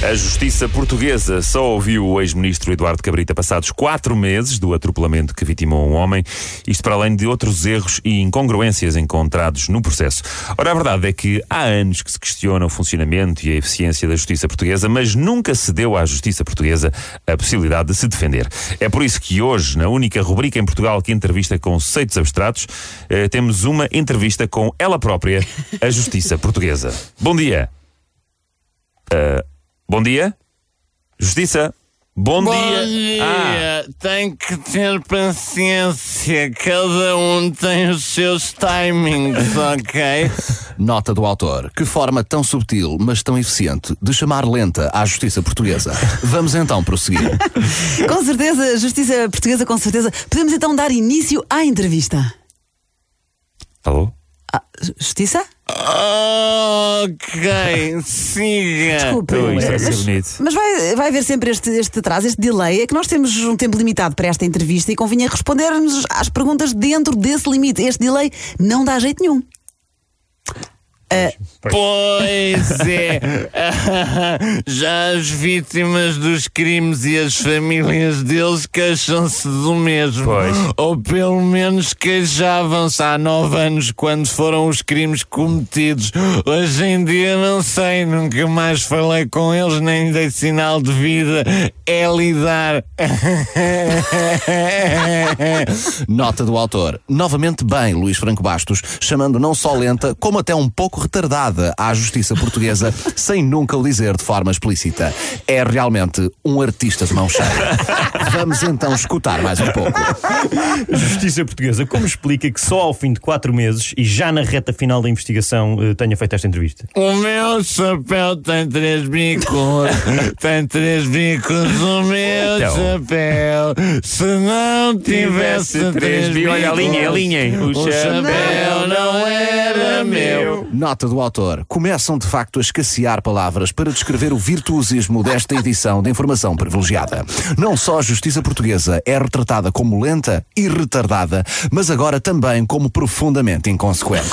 A justiça portuguesa só ouviu o ex-ministro Eduardo Cabrita passados quatro meses do atropelamento que vitimou um homem, isto para além de outros erros e incongruências encontrados no processo. Ora, a verdade é que há anos que se questiona o funcionamento e a eficiência da justiça portuguesa, mas nunca se deu à justiça portuguesa a possibilidade de se defender. É por isso que hoje, na única rubrica em Portugal que entrevista conceitos abstratos, eh, temos uma entrevista com ela própria, a justiça portuguesa. Bom dia. Uh, Bom dia? Justiça? Bom, Bom dia! dia! Ah, Tem que ter paciência, cada um tem os seus timings, ok? Nota do autor. Que forma tão subtil, mas tão eficiente de chamar lenta à justiça portuguesa. Vamos então prosseguir. Com certeza, Justiça Portuguesa, com certeza. Podemos então dar início à entrevista. alô? Ah, justiça? Ok, siga. Desculpe. Ui, isto vai ser mas, bonito. mas vai, vai haver sempre este, este atraso, este delay. É que nós temos um tempo limitado para esta entrevista e convinha respondermos às perguntas dentro desse limite. Este delay não dá jeito nenhum. Pois é, já as vítimas dos crimes e as famílias deles queixam-se do mesmo. Pois. Ou pelo menos queixavam-se há nove anos quando foram os crimes cometidos. Hoje em dia não sei, nunca mais falei com eles, nem dei sinal de vida. É lidar. Nota do autor. Novamente bem, Luís Franco Bastos, chamando não só lenta, como até um pouco retardada à justiça portuguesa, sem nunca o dizer de forma explícita. É realmente um artista de mão cheia. Vamos então escutar mais um pouco. A Justiça Portuguesa, como explica que só ao fim de quatro meses e já na reta final da investigação eh, tenha feito esta entrevista? O meu chapéu tem três bicos, tem três bicos. O meu Então. chapéu, se não tivesse três bicos, Olha, alinhem, alinhem. O o chapéu chapéu não era meu. Nota do autor. Começam de facto a escassear palavras para descrever o virtuosismo desta edição de informação privilegiada. Não só a justiça portuguesa é retratada como lenta e retardada, mas agora também como profundamente inconsequente.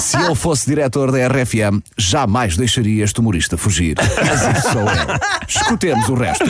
Se eu fosse diretor da RFM, jamais deixaria este humorista fugir. Mas isso sou eu. Escutemos o resto.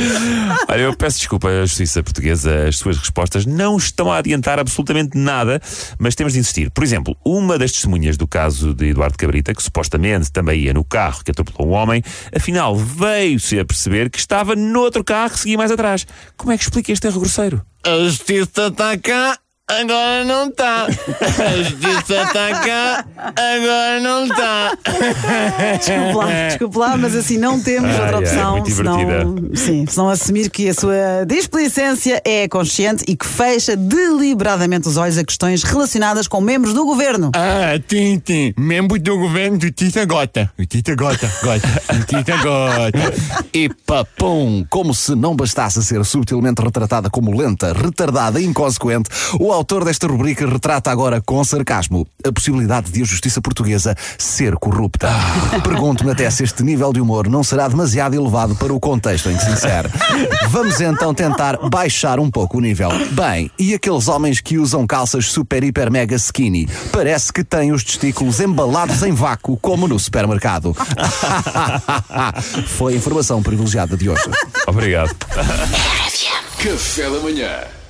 Olha, eu peço desculpa à justiça portuguesa, as suas respostas não estão a adiantar absolutamente nada, mas temos de insistir. Por exemplo, uma das testemunhas do caso de Eduardo Cabrita, que supostamente também ia no carro que atropelou um homem, afinal veio-se a perceber que estava noutro carro que seguia mais atrás. Como é que explica este erro grosseiro? A justiça está cá, agora não está. A justiça está cá, agora não tá. está. Desculpe lá, desculpe lá, mas assim não temos Ai, outra ai, opção. muito senão, divertida. sim, senão assumir que a sua displicência é consciente e que fecha deliberadamente os olhos a questões relacionadas com membros do governo. Ah, tem, tem. Membro do governo do Tita Gota. O Tita Gota, Gota. O Tita Gota. E papum! Como se não bastasse ser subtilmente retratada como lenta, retardada e inconsequente, o autor desta rubrica retrata agora com sarcasmo a possibilidade de a justiça portuguesa ser corrupta. Pergunto-me até se este nível de humor não será demasiado elevado para o contexto em que se insere. Vamos então tentar baixar um pouco o nível. Bem, e aqueles homens que usam calças super, hiper, mega skinny? Parece que têm os testículos embalados em vácuo, como no supermercado. Foi a informação privilegiada de hoje. Obrigado. Café da manhã.